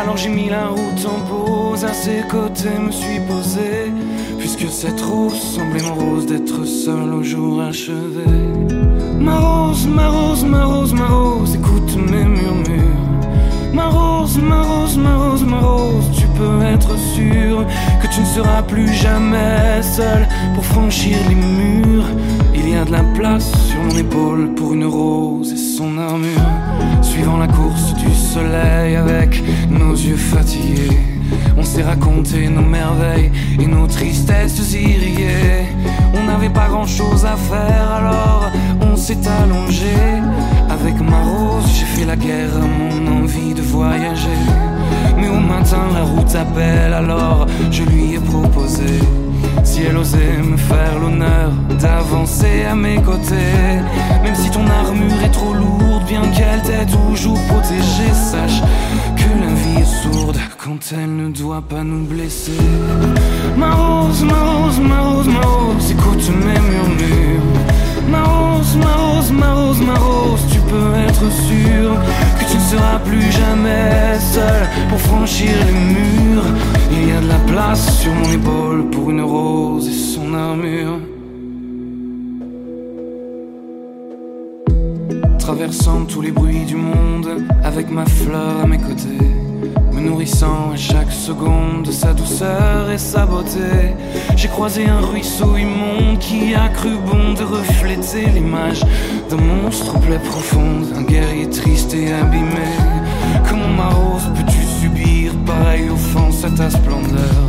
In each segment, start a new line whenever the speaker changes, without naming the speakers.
Alors j'ai mis la route en pause, à ses côtés me suis posé. Puisque cette rose semblait mon rose d'être seul au jour achevé. Ma rose, ma rose, ma rose, ma rose, écoute mes murmures. Ma rose, ma rose, ma rose, ma rose, tu peux être sûr que tu ne seras plus jamais seul pour franchir les murs. Il y a de la place sur mon épaule pour une rose et son armure. Suivant la course du soleil avec nos yeux fatigués, on s'est raconté nos merveilles et nos tristesses irriguées. On n'avait pas grand chose à faire alors on s'est allongé. Avec ma rose, j'ai fait la guerre à mon envie de voyager. Mais au matin, la route appelle, alors je lui ai proposé. Si elle osait me faire l'honneur d'avancer à mes côtés, même si ton armure est trop lourde, bien qu'elle t'ait toujours protégée, sache que la vie est sourde quand elle ne doit pas nous blesser. Ma rose, ma rose, ma rose, ma rose, écoute mes murmures. Ma rose, ma rose, ma rose, ma rose, tu peux être sûr que tu ne seras plus jamais seul pour franchir les murs. Il y a de la place sur mon épaule pour une rose et son armure. Traversant tous les bruits du monde avec ma fleur à mes côtés me nourrissant à chaque seconde de sa douceur et sa beauté. J'ai croisé un ruisseau immonde qui a cru bon de refléter l'image d'un monstre aux plaies profondes, un guerrier triste et abîmé. Comment ma rose peux-tu subir pareille offense à ta splendeur?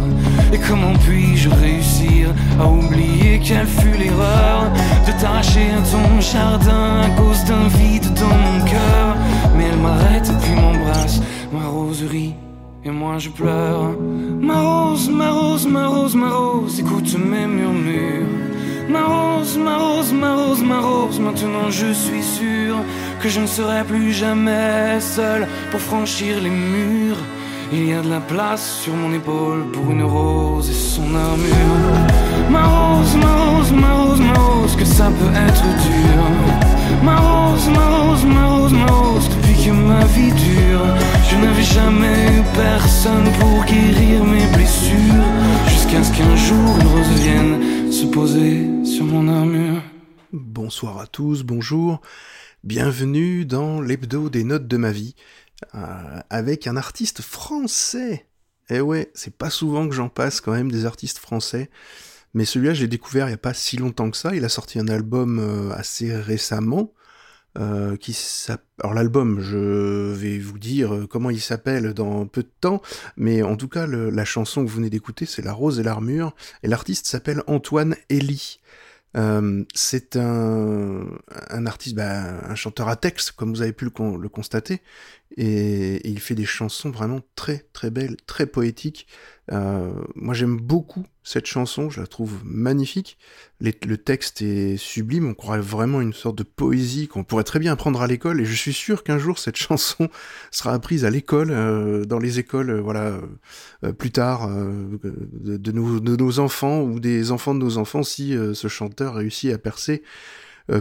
Et comment puis-je réussir à oublier quelle fut l'erreur de t'arracher à ton jardin à cause d'un vide dans mon cœur Mais elle m'arrête puis m'embrasse, ma roserie et moi je pleure. Ma rose, ma rose, ma rose, ma rose, écoute mes murmures. Ma rose, ma rose, ma rose, ma rose, maintenant je suis sûr que je ne serai plus jamais seul pour franchir les murs. Il y a de la place sur mon épaule pour une rose et son armure. Ma rose, ma rose, ma rose, ma rose, que ça peut être dur. Ma rose, ma rose, ma rose, ma rose, depuis que ma vie dure, je n'avais jamais eu personne pour guérir mes blessures. Jusqu'à ce qu'un jour une rose vienne se poser sur mon armure.
Bonsoir à tous, bonjour. Bienvenue dans l'hebdo des notes de ma vie, euh, avec un artiste français. Eh ouais, c'est pas souvent que j'en passe quand même des artistes français. Mais celui-là, je l'ai découvert il n'y a pas si longtemps que ça. Il a sorti un album euh, assez récemment. Euh, qui Alors l'album, je vais vous dire comment il s'appelle dans peu de temps, mais en tout cas la chanson que vous venez d'écouter, c'est La Rose et l'Armure, et l'artiste s'appelle Antoine Elie. C'est un, artiste, bah, un chanteur à texte, comme vous avez pu le constater, et, il fait des chansons vraiment très très belles, très poétiques. Euh, moi j'aime beaucoup cette chanson, je la trouve magnifique. Le texte est sublime, on croirait vraiment une sorte de poésie qu'on pourrait très bien apprendre à l'école, et je suis sûr qu'un jour cette chanson sera apprise à l'école, euh, dans les écoles, euh, voilà, plus tard, de, nos, enfants ou des enfants de nos enfants, si ce chanteur réussit à percer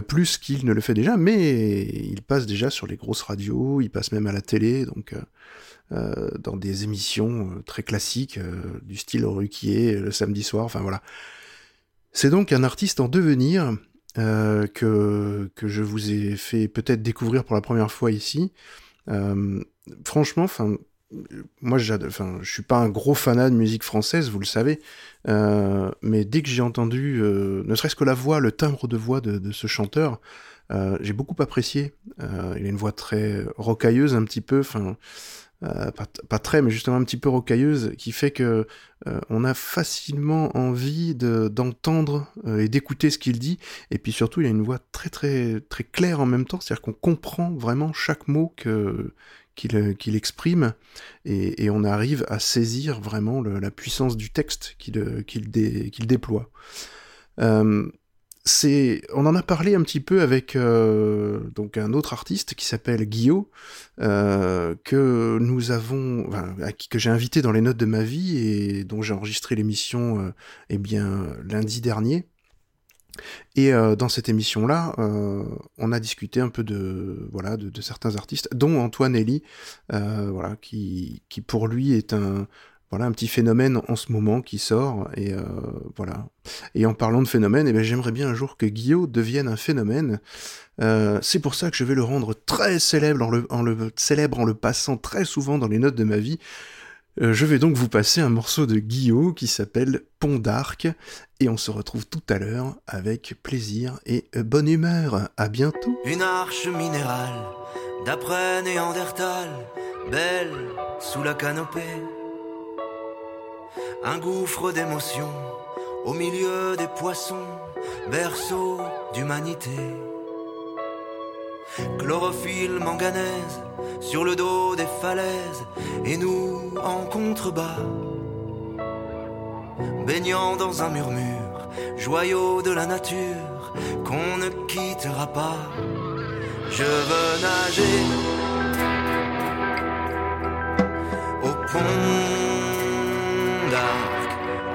plus qu'il ne le fait déjà, mais il passe déjà sur les grosses radios, il passe même à la télé, donc euh, dans des émissions euh, très classiques euh, du style Ruquier le samedi soir, enfin voilà. C'est donc un artiste en devenir euh, que, que je vous ai fait peut-être découvrir pour la première fois ici. Euh, franchement, enfin, moi, enfin, je suis pas un gros fanat de musique française, vous le savez, euh, mais dès que j'ai entendu, euh, ne serait-ce que la voix, le timbre de voix de, ce chanteur, euh, j'ai beaucoup apprécié. il a une voix très rocailleuse un petit peu, enfin, pas, très, mais justement un petit peu rocailleuse, qui fait que on a facilement envie d'entendre et d'écouter ce qu'il dit. Et puis surtout, il a une voix très très très claire en même temps, c'est-à-dire qu'on comprend vraiment chaque mot que qu'il exprime et, on arrive à saisir vraiment la puissance du texte qu'il qu'il déploie on en a parlé un petit peu avec euh, un autre artiste qui s'appelle Guillaume, euh, que nous avons, que j'ai invité dans les notes de ma vie et dont j'ai enregistré l'émission, euh, eh lundi dernier. Et dans cette émission-là, on a discuté un peu de voilà de, certains artistes, dont Antoine Elie, voilà qui pour lui est un voilà un petit phénomène en ce moment qui sort et euh, voilà. Et en parlant de phénomène, eh ben, j'aimerais bien un jour que Guillaume devienne un phénomène. Euh, c'est pour ça que je vais le rendre très célèbre en le passant très souvent dans les notes de ma vie. Euh, je vais donc vous passer un morceau de Guillaume qui s'appelle Pont d'Arc et on se retrouve tout à l'heure avec plaisir et bonne humeur. À bientôt.
Une arche minérale d'après Néandertal, belle sous la canopée un gouffre d'émotions au milieu des poissons, berceau d'humanité. Chlorophylle manganèse sur le dos des falaises et nous en contrebas. Baignant dans un murmure, joyau de la nature qu'on ne quittera pas. Je veux nager au pont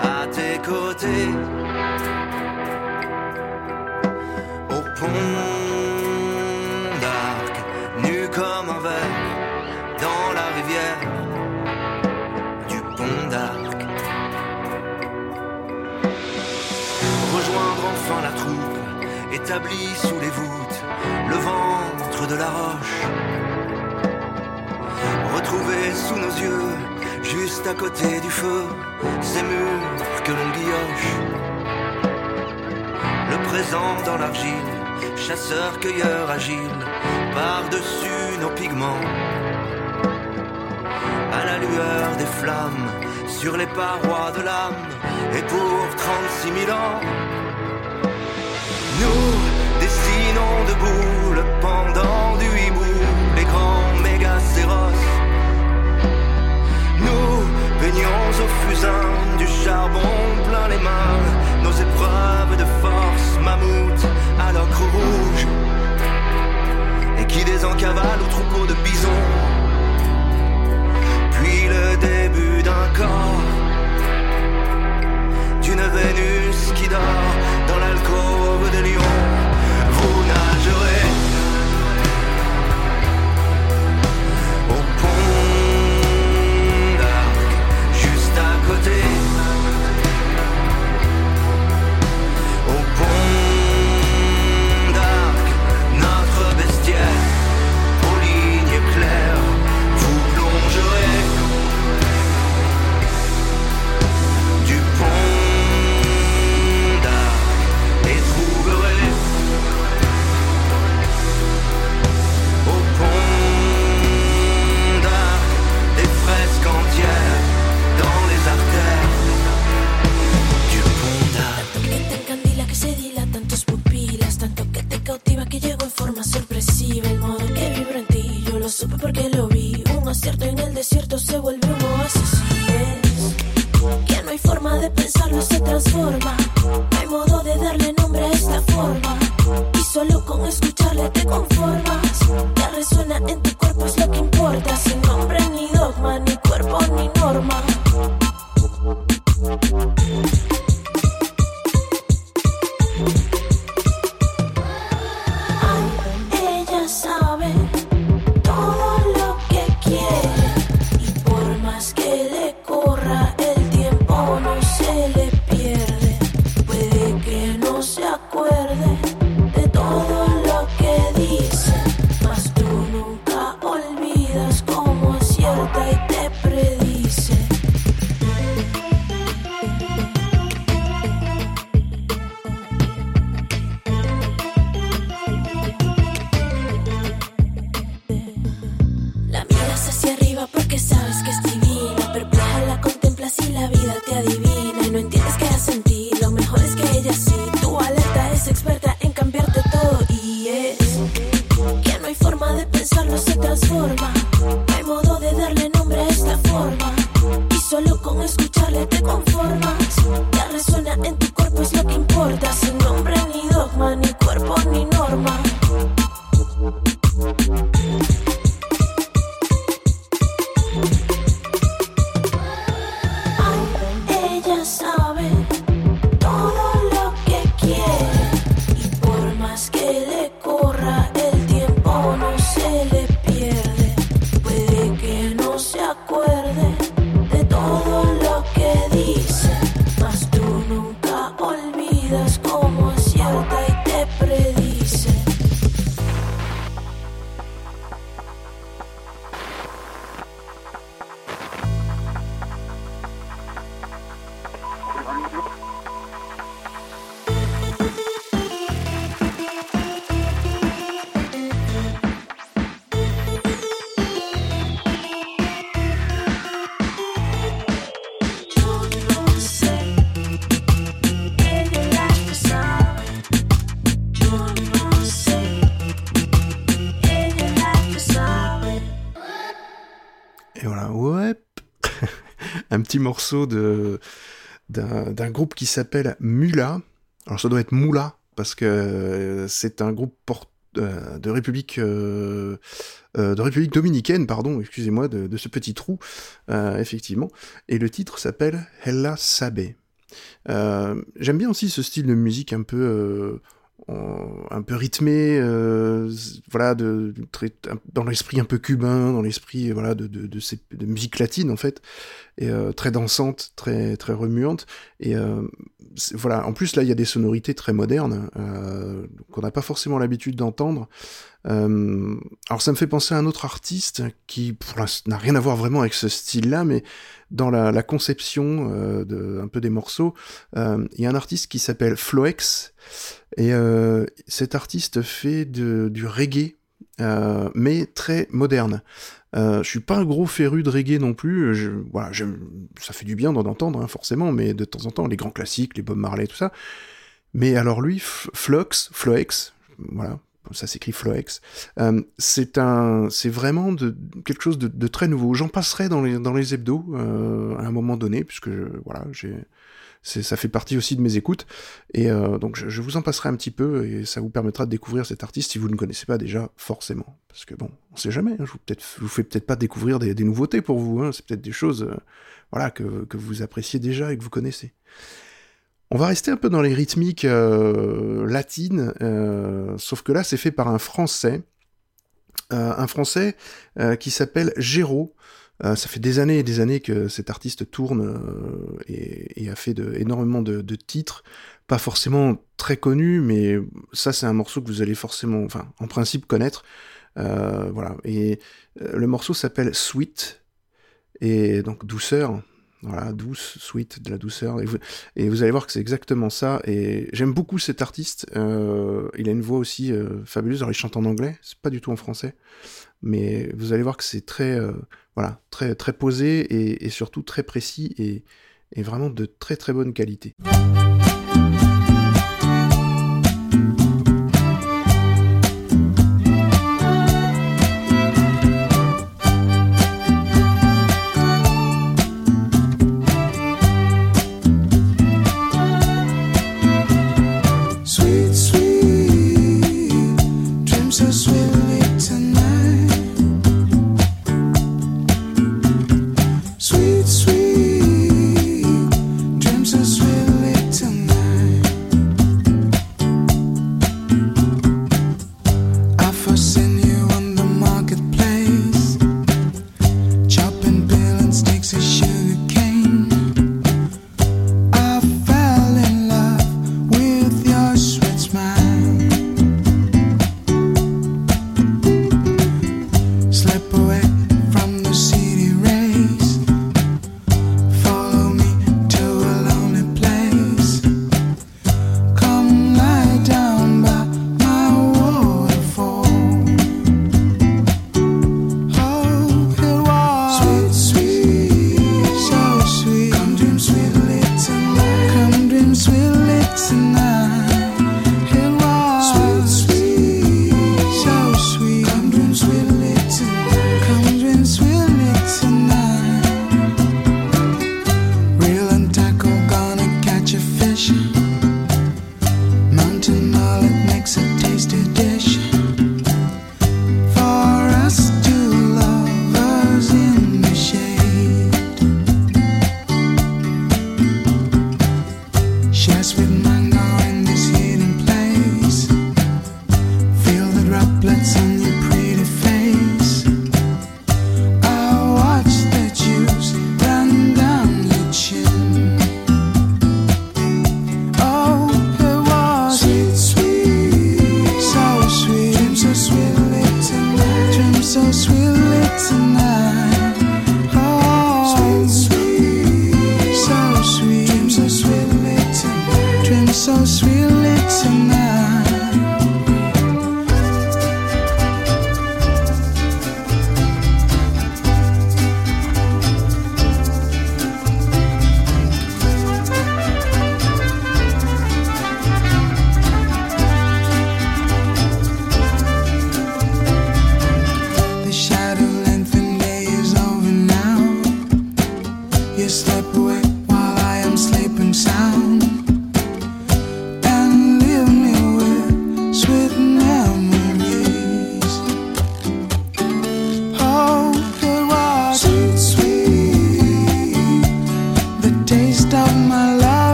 à tes côtés. Au pont établie sous les voûtes, le ventre de la roche. Retrouver sous nos yeux juste à côté du feu, ces murs que l'on guilloche. Le présent dans l'argile, chasseur-cueilleur agile, par-dessus nos pigments. À la lueur des flammes, sur les parois de l'âme, et pour 36 000 ans, nous dessinons debout le pendant du hibou, les grands mégacéros. Au fusain du charbon plein les mains, nos épreuves de force, mammouth à l'ocre rouge, et qui désencavale au troupeau de bisons. Puis le début d'un corps, d'une Vénus qui dort transforma. No hay modo de darle nombre a
esta forma. Y solo con escucharle te conforma. Let's go. Morceau de d'un groupe qui s'appelle Mula. Alors ça doit être Moula parce que c'est un groupe euh, de République euh, euh, de République dominicaine, pardon, excusez-moi, de, ce petit trou, effectivement. Et le titre s'appelle Hella Sabe. J'aime bien aussi ce style de musique un peu un peu rythmé, euh, voilà, dans l'esprit un peu cubain, dans l'esprit voilà de, de, musique latine en fait, et euh, très dansante, très très remuante. Et euh, voilà, en plus là il y a des sonorités très modernes qu'on n'a pas forcément l'habitude d'entendre. alors ça me fait penser à un autre artiste qui pour n'a rien à voir vraiment avec ce style-là, mais dans la, la conception de un peu des morceaux, il y a un artiste qui s'appelle Floex. Et euh, cet artiste fait du reggae, euh, mais très moderne. Euh, je suis pas un gros féru de reggae non plus. Voilà, ça fait du bien d'en entendre, hein, forcément, mais de temps en temps, les grands classiques, les Bob Marley, tout ça. Mais alors lui, Flux, Floex, voilà, ça s'écrit Floex. Euh, c'est un, c'est vraiment quelque chose de, très nouveau. J'en passerai dans les, dans les hebdos à un moment donné, puisque voilà, j'ai, ça fait partie aussi de mes écoutes. Et euh, donc je, vous en passerai un petit peu et ça vous permettra de découvrir cet artiste si vous ne connaissez pas déjà forcément. Parce que bon, on sait jamais, hein, je vous, peut-être, vous fais peut-être pas découvrir des, nouveautés pour vous, hein, c'est peut-être des choses euh, voilà, que, que, vous appréciez déjà et que vous connaissez. On va rester un peu dans les rythmiques euh, latines, sauf que là c'est fait par un Français, un Français qui s'appelle Géraud. Euh, ça fait des années et des années que cet artiste tourne euh, et, a fait énormément de, titres, pas forcément très connus, mais ça c'est un morceau que vous allez forcément, enfin en principe connaître. Euh, voilà. Et le morceau s'appelle Sweet et donc douceur. Voilà, douce, sweet, de la douceur. Et vous, allez voir que c'est exactement ça. Et j'aime beaucoup cet artiste. il a une voix aussi fabuleuse. Alors il chante en anglais, c'est pas du tout en français. Mais vous allez voir que c'est très voilà, très, très posé et, surtout très précis et, et vraiment de très très bonne qualité.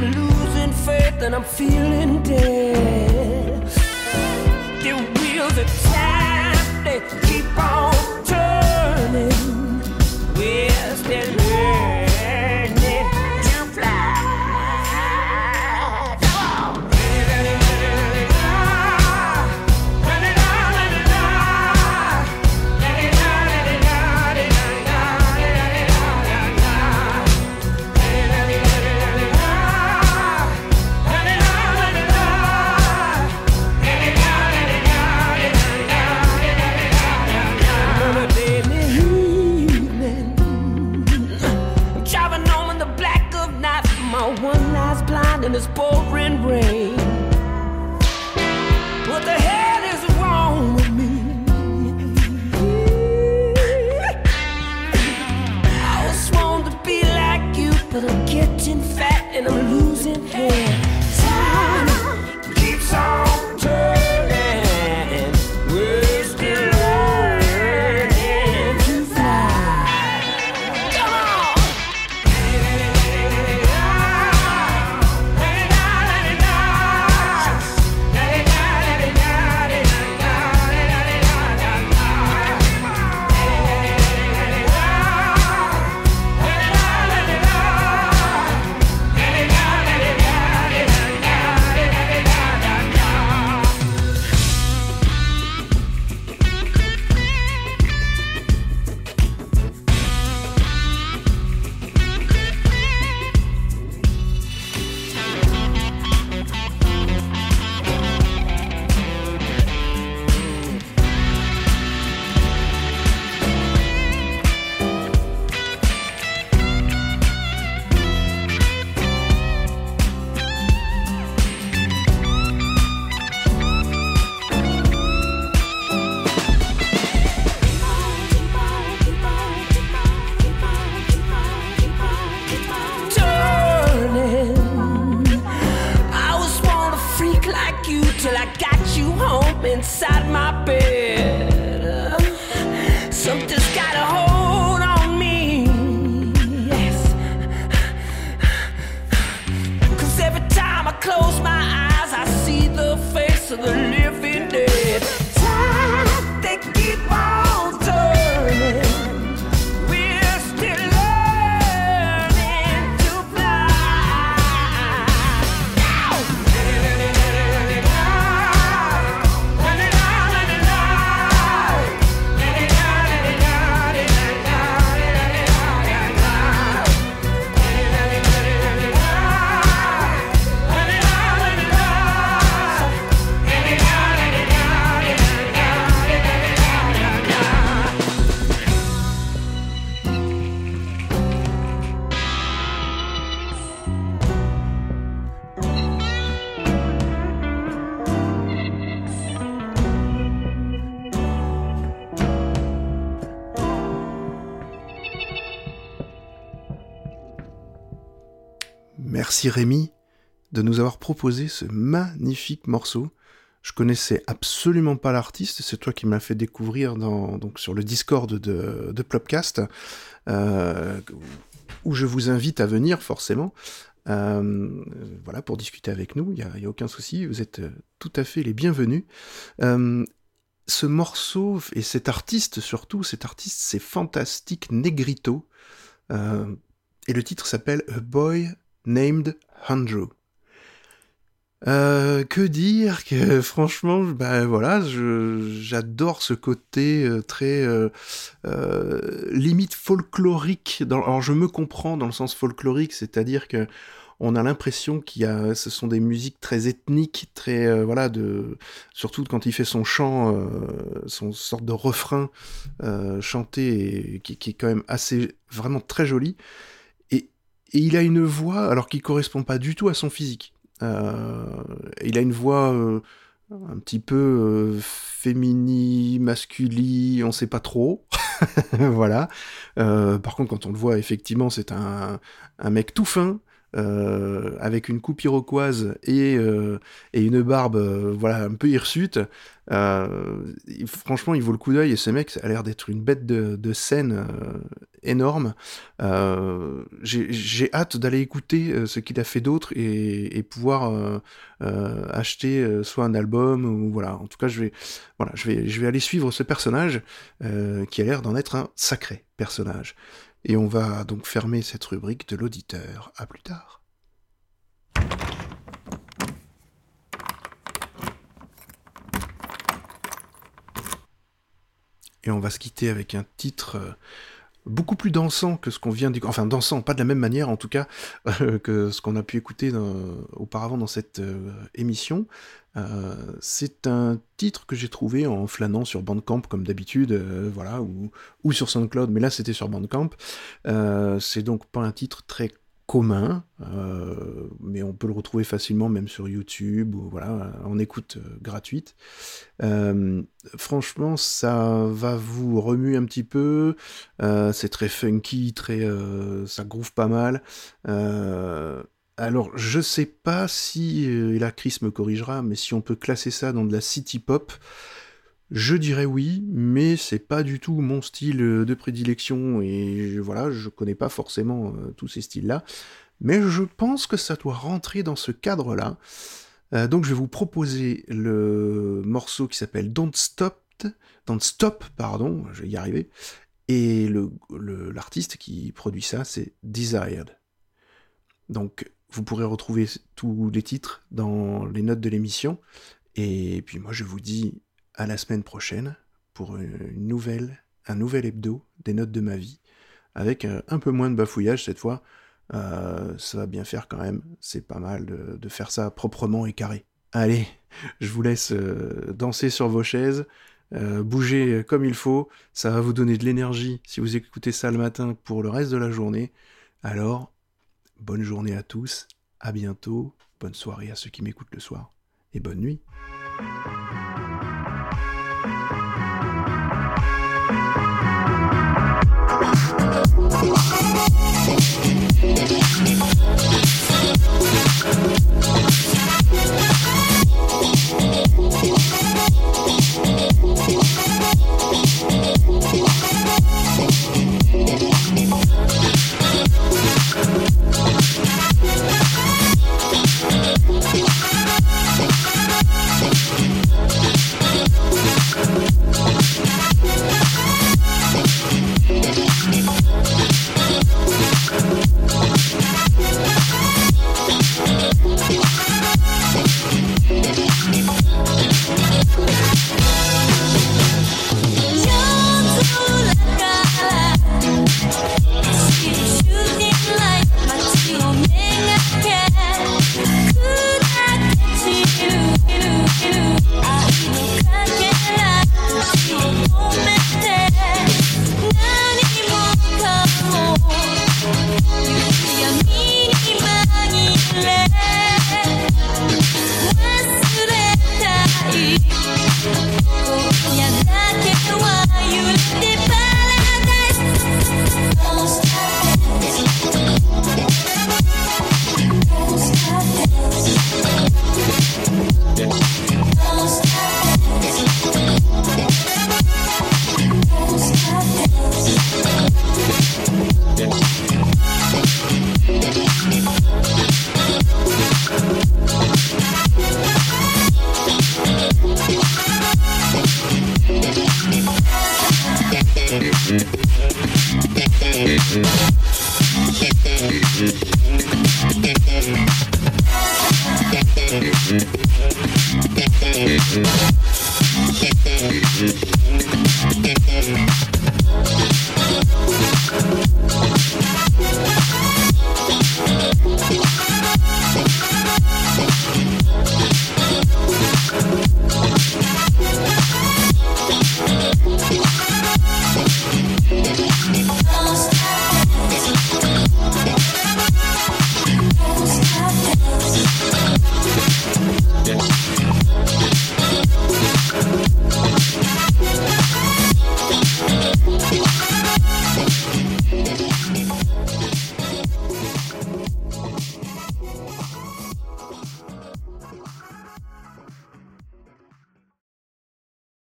I'm losing faith and I'm feeling dead. The wheels of blind in this pouring rain. What the hell is wrong with me? I was sworn to be like you, but I'm getting fat and I'm losing hair.
Merci Rémi de nous avoir proposé ce magnifique morceau. Je connaissais absolument pas l'artiste, c'est toi qui m'as fait découvrir dans, donc sur le Discord de, de Plopcast, euh, où je vous invite à venir forcément. Euh, voilà, pour discuter avec nous, il n'y a, aucun souci, vous êtes tout à fait les bienvenus. Euh, ce morceau et cet artiste surtout, cet artiste c'est Fantastic Negrito, et le titre s'appelle A Boy Named Andrew. Euh, que dire que franchement, ben voilà, j'adore ce côté euh, très euh, limite folklorique. Alors je me comprends dans le sens folklorique, c'est-à-dire que on a l'impression qu'il y a, ce sont des musiques très ethniques, très voilà de, surtout quand il fait son chant, son sorte de refrain chanté qui, qui est quand même assez vraiment très joli. Et, il a une voix alors qui correspond pas du tout à son physique. Euh, il a une voix euh, un petit peu euh, fémini, masculine, on sait pas trop. voilà. Euh, par contre, quand on le voit, effectivement, c'est un mec tout fin, euh, avec une coupe iroquoise et, euh, et une barbe euh, voilà un peu hirsute. franchement, il vaut le coup d'œil et ce mec a l'air d'être une bête de, scène énorme. J'ai hâte d'aller écouter ce qu'il a fait d'autre et, pouvoir acheter soit un album ou voilà. En tout cas, je vais voilà, je vais je vais aller suivre ce personnage qui a l'air d'en être un sacré personnage. Et on va donc fermer cette rubrique de l'auditeur. À plus tard. Et on va se quitter avec un titre euh, beaucoup plus dansant que ce qu'on vient d'écouter, enfin dansant, pas de la même manière en tout cas euh, que ce qu'on a pu écouter auparavant dans cette euh, émission. c'est un titre que j'ai trouvé en flânant sur Bandcamp comme d'habitude, voilà, ou, ou, sur SoundCloud, mais là c'était sur Bandcamp. c'est donc pas un titre très commun, euh, mais on peut le retrouver facilement même sur YouTube ou voilà en écoute euh, gratuite. Euh, franchement, ça va vous remuer un petit peu. c'est très funky, très ça groove pas mal. alors, je sais pas si et là Chris me corrigera, mais si on peut classer ça dans de la city pop. Je dirais oui, mais c'est pas du tout mon style euh, de prédilection et voilà, je connais pas forcément euh, tous ces styles-là, mais je pense que ça doit rentrer dans ce cadre-là. Euh, donc je vais vous proposer le morceau qui s'appelle Don't Stop, Don't Stop, pardon, je vais y arriver, et l'artiste qui produit ça, c'est Desired. Donc vous pourrez retrouver tous les titres dans les notes de l'émission, et puis moi je vous dis à la semaine prochaine pour une nouvelle, un nouvel hebdo des notes de ma vie, avec euh, un peu moins de bafouillage cette fois. Euh, ça va bien faire quand même, c'est pas mal de, faire ça proprement et carré. Allez, je vous laisse euh, danser sur vos chaises, bouger comme il faut, ça va vous donner de l'énergie si vous écoutez ça le matin pour le reste de la journée. Alors, bonne journée à tous, à bientôt, bonne soirée à ceux qui m'écoutent le soir, et bonne nuit.